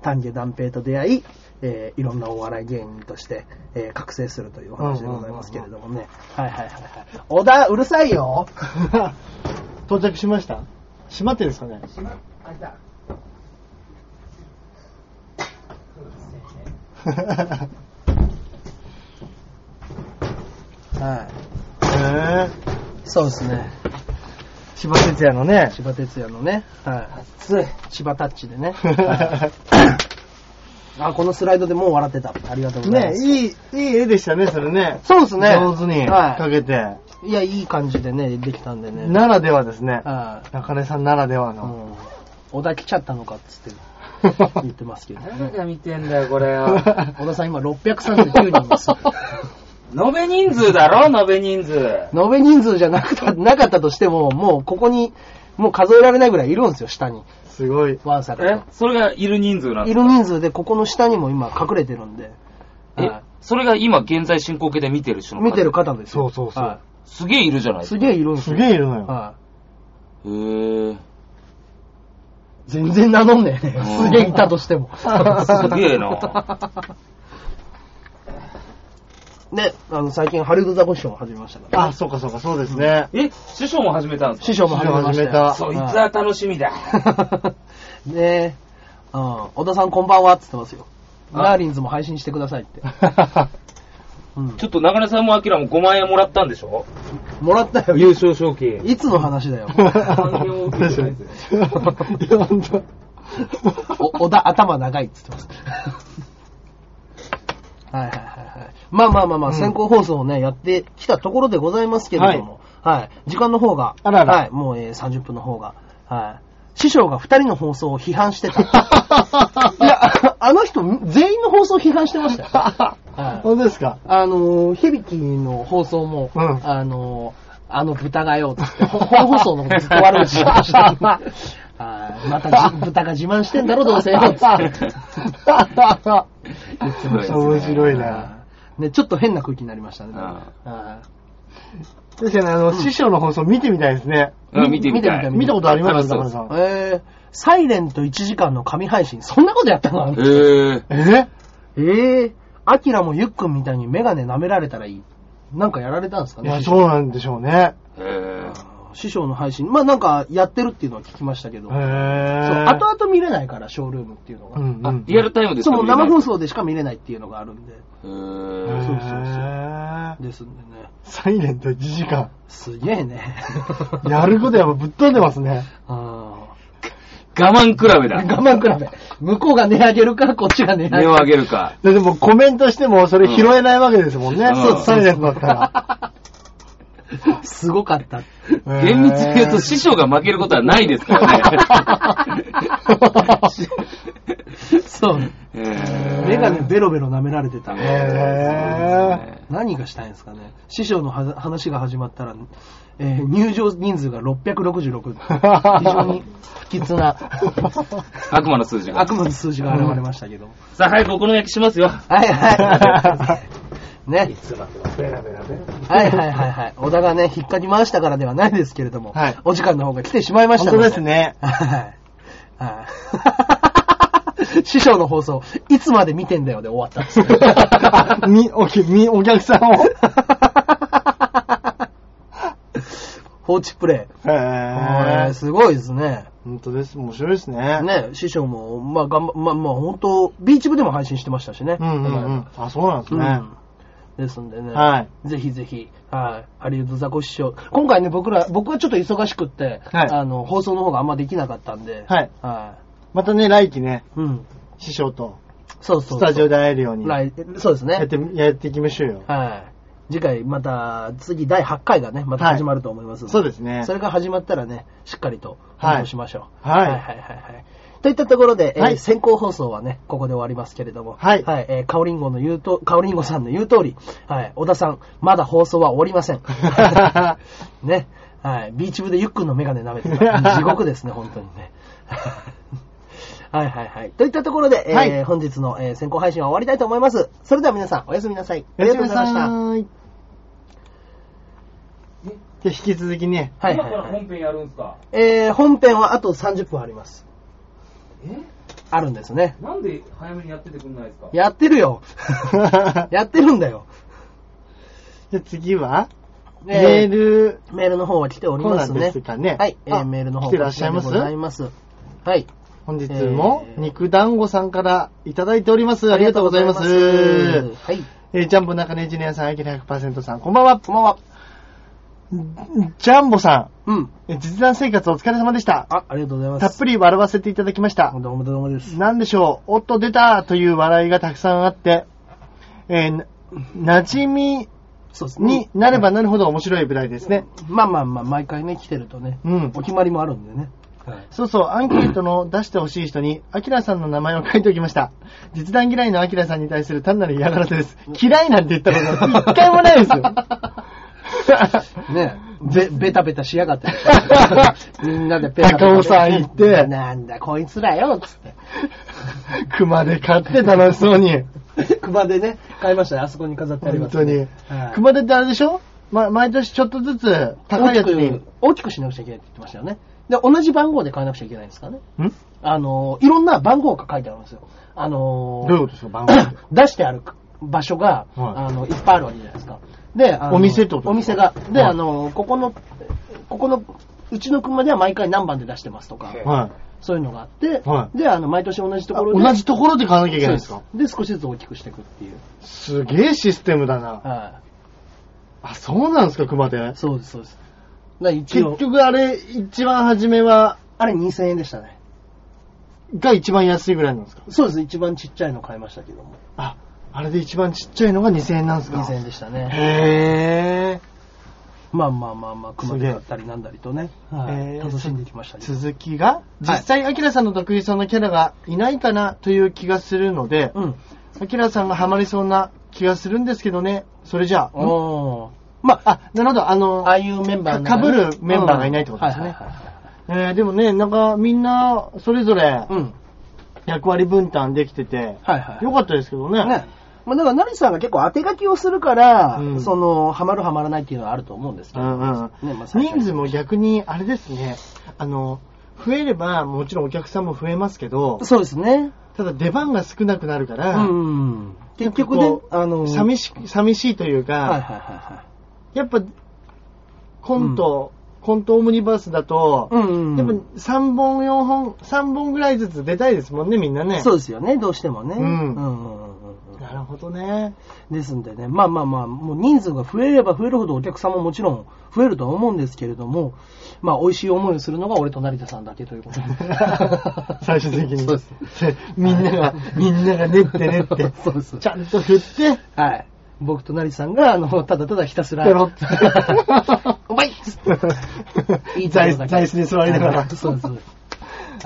ー、丹下断平と出会い、えーいろんなお笑い芸人として、えー覚醒するというお話でございますけれどもね。はいはいはいはい。小田、うるさいよ 到着しました？閉まってるんですかね？はへえ。い。そうですね。千葉哲也のね。千葉哲也のね、はい。熱い。千葉タッチでね。は いあ、このスライドでもう笑ってた。ありがとうございまねす。いい、いい絵でしたね、それね。そうですね。上手にはかけて。い。いや、いい感じでね、できたんでね。ならではですね。はい。中根さんならではの。うん。小田来ちゃったのかっつって 言ってますけど、誰が見てんだよ、これよ。小田さん今639人です。延べ人数だろ、延べ人数。延べ人数じゃなくた、なかったとしても、もうここに、もう数えられないぐらいいるんですよ、下に。すごい。ワンサえ？が。それがいる人数なんですか？いる人数で、ここの下にも今隠れてるんで。え？はそれが今現在進行形で見てる人のい見てる方ですよ。そうそうそうはすげえいるじゃないいですか。すげえいるんですすよ。げえいるのよ。はへえ。い。全然名乗んねえね。うんすげえいたとしても。すげえな。で、あの、最近、ハリウッドザコシショウも始めましたから。あ、そうかそうか、そうですね。え、師匠も始めたんですか師匠も始めましたそいつは楽しみだ。ねえ、うん、小田さんこんばんはって言ってますよ。あガーリンズも配信してくださいって。うんちょっと中根さんもアキラも5万円もらったんでしょ？もらったよ。優勝賞金。いつの話だよ。お小田頭長いって言ってます。はいはいはいはい。まあまあまあまあ、うん先行放送をね、やってきたところでございますけれども、はい。時間の方が、あららはい、もう、えー30分の方が、はい。師匠が2人の放送を批判してた。いや、あの人、全員の放送を批判してましたよ。はい本当ですか？あのー、響きの放送も、うんあのー、あの豚がよ、つって、ほ本放送のことずっと悪口してました。はいまたじ豚が自慢してんだろ、どうせよ、つって。言ってましたね面白いな。ね、ちょっと変な空気になりましたね。確かに、あの、師匠の放送見てみたいですね。うん見てみたい。見たことあります？楽しそう中根さん。いえー、サイレント1時間の神配信、そんなことやったの？へえ。ええー、アキラもユックンみたいにメガネ舐められたらいい。なんかやられたんですかね？いや、そうなんでしょうね。へえ。師匠の配信。まあなんかやってるっていうのは聞きましたけど。へそう、ー。後々見れないから、ショールームっていうのが。うんうん。リアルタイムですそう、生放送。送でしか見れないっていうのがあるんで。へそうそうそうですんでね。サイレント1時間。すげえね。やることやっぱぶっ飛んでますね。あ我慢比べだ。ー我慢比べ。向こうが値上げるか、こっちが値上げる値を上げるか。ででもコメントしてもそれ拾えないわけですもんね。うんそうサイレントだったら。すごかった。厳密に言うと師匠が負けることはないですからね。そう。えーメガネベロベロ舐められてた。へ何がしたいんですかね。師匠のは話が始まったら、えー入場人数が666。非常に不吉な悪魔の数字が。悪魔の数字が現れましたけど。さあ、早くお好み焼きしますよ。はいはい。ね。ベラベラベラ。はいはいはいはい。小田がね、引っかき回したからではないですけれども、はいお時間の方が来てしまいました本ので。当ですね。はい。はい。師匠の放送、いつまで見てんだよで終わったんです み、おき、み、お客さんを。放置プレイ。へえ。すごいですね。本当です。面白いですね。ね、師匠も、まあ、頑張、まあ、まあ、本当ビーチ部でも配信してましたしね。うんうんうん。あ、そうなんですね。うんですんでね、はいぜひぜひ、はい、ハリウッドザコ師匠。今回ね、僕ら、僕はちょっと忙しくって、はいあの、放送の方があんまできなかったんで、はい。はまたね、来期ね、い。うん。師匠とそうそう。スタジオで会えるように、や来そうですね。って、やっていきましょうよ。はい。次回、また、次、第8回がね、また始まると思いますので、そうですねそれが始まったらね、しっかりとはいしましょう。はいはいはいはいはい。といったところで、えーはい先行放送はね、ここで終わりますけれども、はいはい、えー、カオリンゴの言うと、カオリンゴさんの言う通り、はい、小田さん、まだ放送は終わりません。ね、はい、ビーチ部でゆっくんのメガネ舐めてた。地獄ですね、本当にね。はいはいはい。といったところで、えーはい本日の、えー先行配信は終わりたいと思います。それでは皆さん、おやすみなさい。ありがとうございました。た。で、引き続きね、はいはい、はい。編やるんすか？えー、本編はあと30分あります。え？あるんですね。なんで早めにやっててくんないですか？やってるよ。やってるんだよ。で、次は、えーメール、メールの方は来ておりますね。そうなんですかねはい、えーあメールの方来てらっしゃいます？ございます。はい。本日もえー肉団子さんからいただいております。ありがとうございます。ありがとうございますはい。えージャンボ中根ジュニアさん、アキラ100%さん、こんばんは。こんばんは。ジャンボさうん。ん、えー実弾生活お疲れ様でした。あ、ありがとうございます。たっぷり笑わせていただきました。どうもどうもです。なんでしょう、おっと出たという笑いがたくさんあって、えーな馴染みそうですね。になればなるほど面白い舞台ですね。まあまあまあ、毎回ね、来てるとね、うんお決まりもあるんでね。はい。そうそう、アンケートの出してほしい人に、アキラさんの名前を書いておきました。実弾嫌いのアキラさんに対する単なる嫌がらせです。嫌いなんて言ったこと一回もないですよ。ねべ、ベタベタしやがって。みんなでペタペタ。高尾さん行ってなんだ、こいつらよ、つって。熊で買って楽しそうに。熊でね、買いましたね。あそこに飾ってあります、本当にはい。熊手ってあれでしょ？ま、毎年ちょっとずつ高いやつに。ん大きく、大きくしなくちゃいけないって言ってましたよね。で、同じ番号で買わなくちゃいけないんですかね。あの、いろんな番号が書いてあるんですよ。あのどういうことですか番号。出してある場所が、はいあの、いっぱいあるわけじゃないですか。で、お店ってことお店が。で、はいあの、ここの、ここの、うちの車では毎回何番で出してますとか、はい。そういうのがあって、はいで、あの、毎年同じところで。同じところで買わなきゃいけないんですか？ですで、少しずつ大きくしていくっていう。すげえシステムだな。はあ、そうなんですか、熊手？い。。そうです、そうです。だから一応結、局あれ、一番初めは、あれ2000円でしたね。が一番安いぐらいなんですか？そうです、一番ちっちゃいの買いましたけども。あ、あれで一番ちっちゃいのが2000円なんですか？2000円でしたね。へまあまあまあまあ、熊手だったりなんだりとね、はい楽しんできましたー。ね。続きが、実際、アキラさんの得意そうなキャラがいないかなという気がするので、うん。アキラさんがハマりそうな気がするんですけどね。それじゃあ、んおーまあ、あ、なるほど、あの、ああいうメンバーのか被るメンバーがいないってことですねえーでもね、なんかみんな、それぞれ。役割分担できてて、はいはい。よかったですけどね。ね。まあ、だから、成さんが結構当て書きをするから、うんその、ハマるハマらないっていうのはあると思うんですけど。うんうんねまあ、人数も逆に、あれですね、あの、増えれば、もちろんお客さんも増えますけど、そうですね。ただ出番が少なくなるから、うん。結局ねあの、寂し、寂しいというか、はいはいはいはい。やっぱ、コント、コントオムニバースだと、うんうんうん。やっぱ3本4本、3本ぐらいずつ出たいですもんね、みんなね。そうですよね、どうしてもね。うんうんうんうんうんなるほどね。ですんでね、まあまあまあ、もう人数が増えれば増えるほどお客さんももちろん増えるとは思うんですけれども、まあ美味しい思いをするのが俺と成田さんだけということで。最終的に。そうです。みんなが、みんなが練って練って、そうです。ちゃんと振って、はい。僕と成さんが、あの、ただただひたすら、ペロッ お前言 い座椅たいことだけ座椅子に座りながら。そうそう。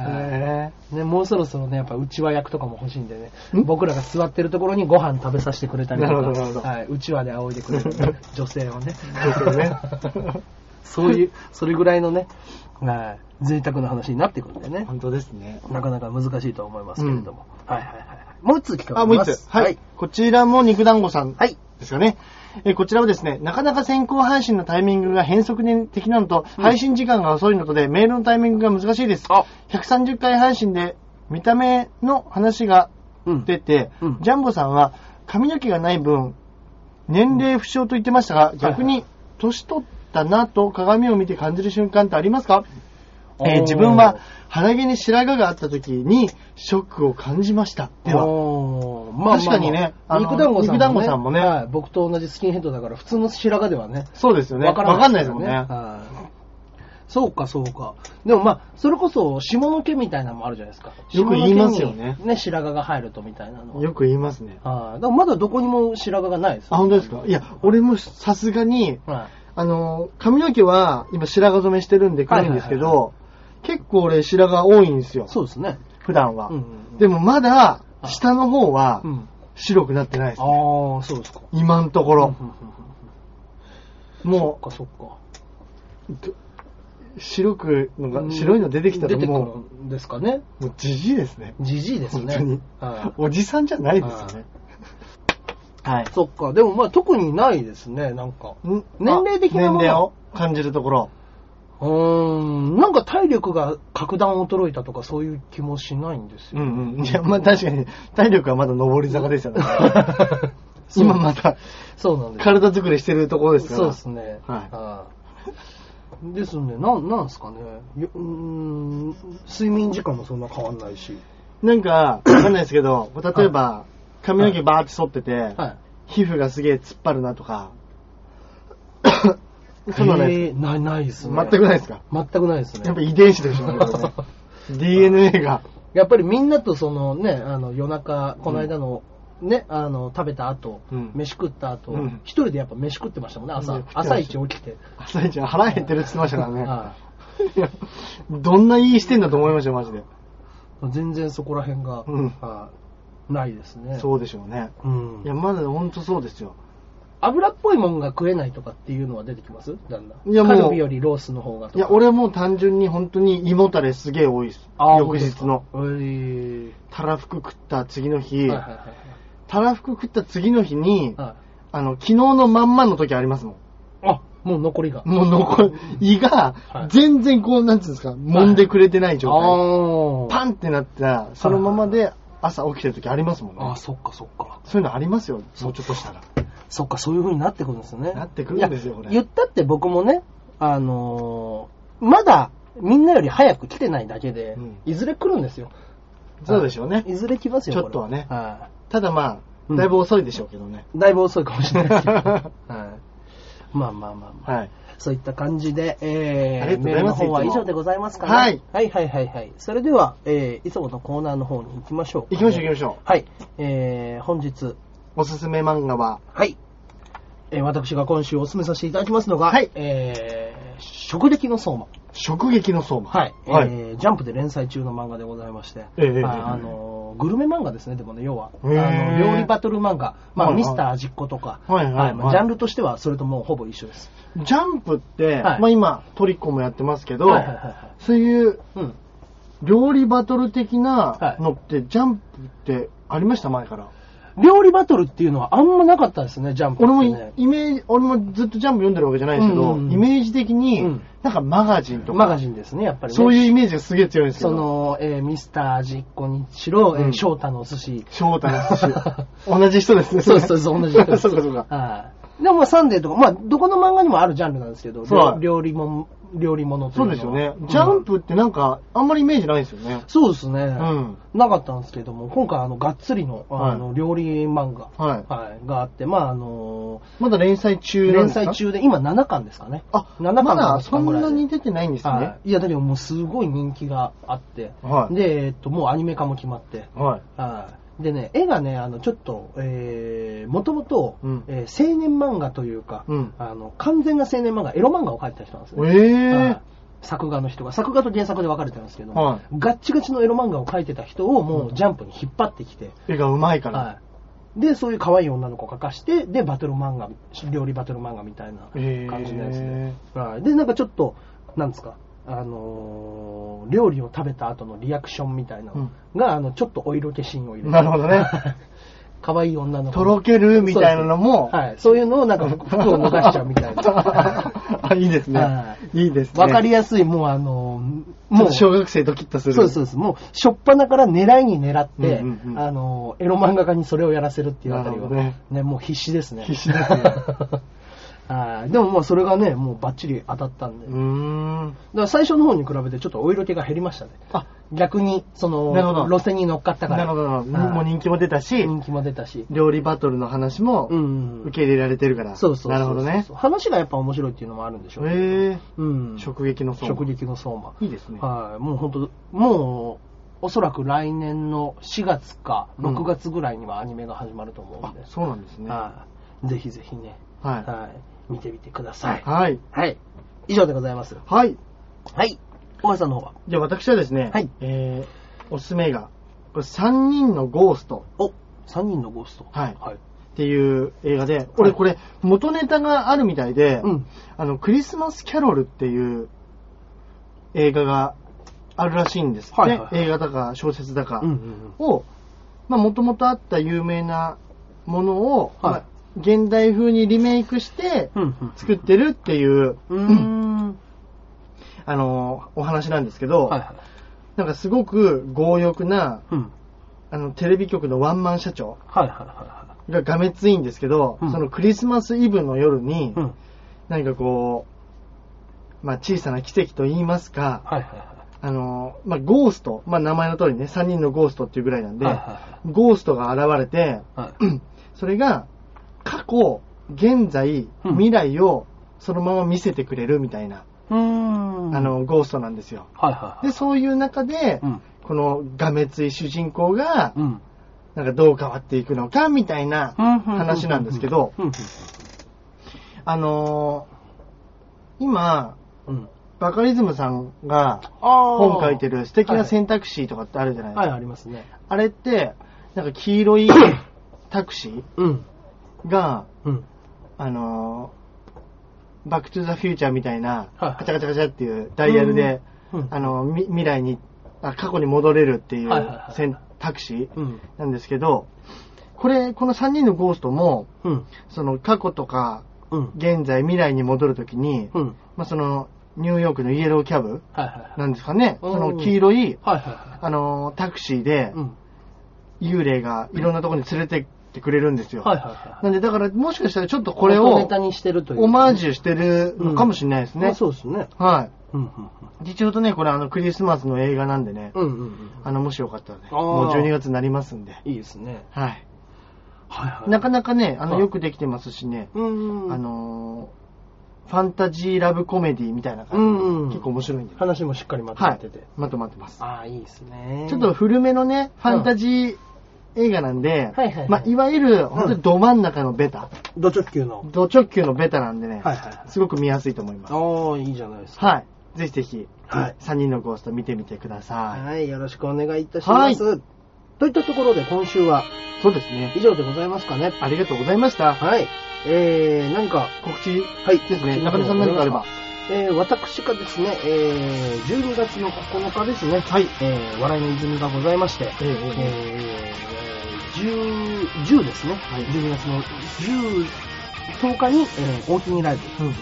はいへね、もうそろそろね、やっぱうちわ役とかも欲しいんでね、ん？僕らが座ってるところにご飯食べさせてくれたりとか、どはい、うちわで仰いでくれる女性をね、ねそういう、それぐらいのね、はい、贅沢な話になってくるんでね、本当ですね。なかなか難しいとは思いますけれども、はいはいはいはい。もう一つ聞かあ、れます。もう一つ。はい。こちらも肉団子さんはい。ですかね。えーこちらはですね、なかなか先行配信のタイミングが変則的なのと、うん。配信時間が遅いのとで、メールのタイミングが難しいです。あ、130回配信で見た目の話がうん。出て、うん。ジャンボさんは髪の毛がない分、年齢不詳と言ってましたが、逆に年取ったなと鏡を見て感じる瞬間ってありますか、えー自分は鼻毛に白髪があった時にショックを感じました。では、まあ確かにねまあ肉団子さんもね肉団子さんもねはい、僕と同じスキンヘッドだから、普通の白髪ではね、そうですよね。わからないですもんね。はいそうか、そうか。でもまあ、それこそ、下の毛みたいなのもあるじゃないですか。よく言いますよねね、白髪が入るとみたいなのは。よく言いますね。はい。まだどこにも白髪がないですあ、本当ですか？いや、俺もさすがに、はい。あの、髪の毛は今白髪染めしてるんで黒いんですけど、結構俺白髪多いんですよ。そうですね。普段は。うんでもまだ、あ下の方はうん。白くなってないです、ね。ああ、そうですか。今んところ。うんうんうんうんもそっか、そっか。う、ど白くのが、うん白いの出てきたら出てくもるんですかね。う、もうじじいですね。じじいですね。本当にはいおじさんじゃないですよね。はい。そっか。でもまあ特にないですね、なんか。ん？年齢的なもの年齢を感じるところ。うーん。なんか体力が格段衰えたとかそういう気もしないんですうよ。んうん。いや、まあ確かに、体力はまだ上り坂ですよね。今まだそうなんです。体作りしてるところですから。そうですね。はいはいですね。なん、なんですかね。ようーん。睡眠時間もそんな変わんないし。なんか、わかんないですけど、例えば、髪の毛バーって剃ってて、はい。皮膚がすげえ突っ張るなとか、そんないでえーない、ないですすね。全くないですか？全くないですね。やっぱ遺伝子でしょうね。これね DNA が。やっぱりみんなとそのね、あの夜中、この間の、ね、あの、食べた後、うん飯食った後、一、うん人でやっぱ飯食ってましたもんね、朝。朝一起きて。朝一腹減ってるって言ってましたからね。はいやどんな言いしてんだと思いましたよ、マジで。い全然そこら辺が、うんはいないですね。そうでしょうね。うんいや、まだほんとそうですよ。油っぽいもんが食えないとかっていうのは出てきます？だんだん。いやもうカルビよりロースの方が。いや、俺はもう単純に本当に胃もたれすげえ多いです。翌日の。。そうですか？たらふく食った次の日、えーはいはいはいたらふく食った次の日に、はい。はいあの、昨日のまんまの時ありますもん。あ、もう残りが。もう残る、胃がはい全然こう、なんつうんですか、揉んでくれてない状態。あーパンってなったら、そのままで朝起きてる時ありますもんね。あ、そっかそっか。そういうのありますよ、もうちょっとしたら。そっか、そういう風になってくるんですよね。なってくるんですよこれ言ったって僕もね、あのーまだみんなより早く来てないだけで、うんいずれ来るんですよ。そうでしょうね。いずれ来ますよ、ちょっとはねはただまあ、うんだいぶ遅いでしょうけどね。い。だいぶ遅いかもしれないですけど。はい。まあまあまあまあ。はい。そういった感じで、えー、メールの方は以上でございますかね。はい。はいはいはいはい。それでは、えー、いつものコーナーの方に行きましょうかね、行きましょう行きましょう。はい。えー、本日、おすすめ漫画は、はい。えー、私が今週お勧めさせていただきますのが、はいえー、食撃の相馬。食撃の相馬。はい。はい。えー、ジャンプで連載中の漫画でございまして、ええあのー、グルメ漫画ですね、でもね、要は。あへーの、料理バトル漫画。まあ、はいはいミスター味っ子とか、はいはいはいまあジャンルとしてはそれともうほぼ一緒です。ジャンプって、はいまあ今、トリッコもやってますけど、はいはいはいはい。そういううん。料理バトル的はないのって、ジャンプってありました？前から。料理バトルっていうのはあんまなかったですね、ジャンプって、俺ね。もイメージ、俺もずっとジャンプ読んでるわけじゃないですけど、うんうんうんイメージ的に、うんなんかマガジンとか、マガジンですね、やっぱりね。そういうイメージがすげえ強いんですけど、その、えーミスター味っ子にしろ、えーうん翔太のお寿司。翔太の寿司。同じ人ですね。そうそうそう、同じ人です。そうかそうか。はい。でもまあサンデーとか、まあどこの漫画にもあるジャンルなんですけど、そう料理も、料理物といそうのはですよね。うんジャンプってなんか、あんまりイメージないですよね。そうですね。んなかったんですけども、今回あの、がっつりの、あの、は料理漫画、はい。はい、があって、まああのまだ連載中連載。中で、今7巻ですかね。あ、7巻まかだそんなに出てないんですはね。い。いや、だけどもうすごい人気があって、はい。で、えっと、もうアニメ化も決まって、はい。はい。でね、絵がね、あの、ちょっと、えー、もともとうん、えー青年漫画というか、うんあの、完全な青年漫画、エロ漫画を描いてた人なんですね。ええはい作画の人が、作画と原作で分かれてるんですけども、はいガッチガチのエロ漫画を描いてた人をもうジャンプに引っ張ってきて、絵がうまいから。はい。で、そういう可愛い女の子を描かして、で、バトル漫画、料理バトル漫画みたいなへー感じのやつで。はい。で、なんかちょっと、なんですか、あのー料理を食べた後のリアクションみたいなのが、あの、ちょっとお色気シーンを入れて。なるほどね。可愛い女の子。とろけるみたいなのも、はい。そういうのをなんか服服を脱がしちゃうみたいな。あ、いいですねは。いいですね。わかりやすい、もうあのーもう小学生ドキッとする。そうそうです。もう、しょっぱなから狙いに狙って、うんうんうんあの、エロ漫画家にそれをやらせるっていうあたりは、ねねもう必死ですね。必死ですね はいでもまあそれがね、もうバッチリ当たったんで。うだか。ら最初の方に比べてちょっとお色気が減りましたね。あ、逆に、その、路線に乗っかったから。なるほど。はいもう人気も出たし、人気も出たし。料理バトルの話もうん。受け入れられてるから。そうそうなるほどね。話がやっぱ面白いっていうのもあるんでしょうね。へえ。うん。直撃の相馬直撃の相馬。いいですね。はい。もう本当もう、おそらく来年の4月か6月ぐらいにはアニメが始まると思うんあで。、そうなんですね。ははい。ぜひぜひね、い。はい。見てみてください。はい。はい。以上でございます。はい。はい。大橋さんの方は？じゃあ私はですね、はいえー、おすすめが、これ3人のゴーストお、3人のゴースト。はいはい。っていう映画で、俺これ元ネタがあるみたいで、うん。あの、クリスマスキャロルっていう映画があるらしいんですって、はいはいはい映画だか小説だかうんうんうん。を、まあ元々あった有名なものを、はいまあ現代風にリメイクして。作ってるっていう、うーん。あの、お話なんですけど、はいはい。なんかすごく強欲な、うん。あの、テレビ局のワンマン社長はいはいはががめついんですけど、うんそのクリスマスイブの夜に。何かこう、まあ小さな奇跡と言いますか、はいはいはい。あの、まあゴースト、まあ名前の通りね、3人のゴーストっていうぐらいなんで、はいはゴーストが現れて、いはい。それが過去、現在、うん未来をそのまま見せてくれるみたいな、うーん。あ、の、ゴーストなんですよ。はいはいはい。で、そういう中で、うん。このがめつい主人公が、うん。なんかどう変わっていくのか、みたいな話なんですけど、うん。あのー今、うん。バカリズムさんがあ本書いてる素敵なはい選択肢とかってあるじゃないですか。はい、ありますね。あれって、なんか黄色いタクシうん。ーが、うん。あのーバックトゥザフューチャーみたいな、はいカチャカチャカチャっていうダイヤルで、うん。あの、み未来に、あ過去に戻れるっていう選タクシーうん。なんですけど、これ、この3人のゴーストも、うん。その過去とかうん。現在未来に戻るときに、うん。まあ、そのニューヨークのイエローキャブ。なんですかね、うんその黄色い、はいはいはあのタクシーでい。うん。幽霊がいろんなところに連れてってくれるんですよ。はいはいはい。なんでだからもしかしたらちょっとこれを元ネタにしてるという。オマージュしてるのかもしれないですね。まあそうですね。はい。うんうん実はとね、これあのクリスマスの映画なんでね、うん。うんうんうん。あのもしよかったらね、もう12月になりますんで、いいですね。はい。はいはい。なかなかね、あのはいよくできてますしね、うんうん。あ、のーファンタジーラブコメディみたいなう感じで、んうん。結構面白いんで、話もしっかりまとはいめてて。。まとまってます。ああ、いいですね。ちょっと古めのね、ファンタジー映画なんで、はいはいはいまあ、いわゆる、本当にど真ん中のベタ、ド直球の。ド直球のベタなんでね、はいはいはい。すごく見やすいと思います。ああ、いいじゃないですか。はい。ぜひぜひ、はい3人のゴースト見てみてください。はい、よろしくお願いいたします。といったところで今週はそうですね。以上でございますかね。ありがとうございました。はい。えー、何か、告知はい。ですね。中根さん何かあれば。えー、私がですね、えー、12月の9日ですね、はい。えー、笑いの泉がございまして、えええー、10、10ですね、はい12月の10、10日に、えー、大木にライブ、うんうん。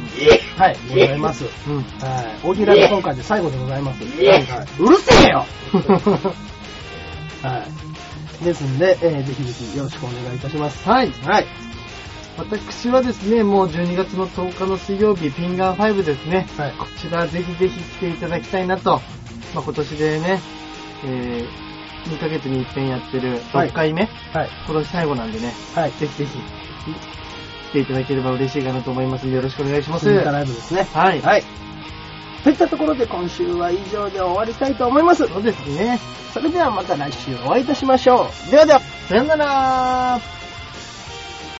はい、ございます。うん。はい、大木ライブ今回で最後でございます。えはいはいうるせえよ はい。ですんで、えー、ぜひぜひよろしくお願いいたします。はい。はい。私はですね、もう12月の10日の水曜日、ピンガー5ですね。はい。こちらぜひぜひ来ていただきたいなと。まあ、今年でね、えー、2ヶ月に一遍やってるはい6回目、はい。今年最後なんでね、はい。ぜひぜひ来ていただければ嬉しいかなと思いますのでよろしくお願いします。スイカライブですね。はい。はい。といったところで今週は以上で終わりたいと思います。そうですね。それではまた来週お会いいたしましょう。ではでは。さよなら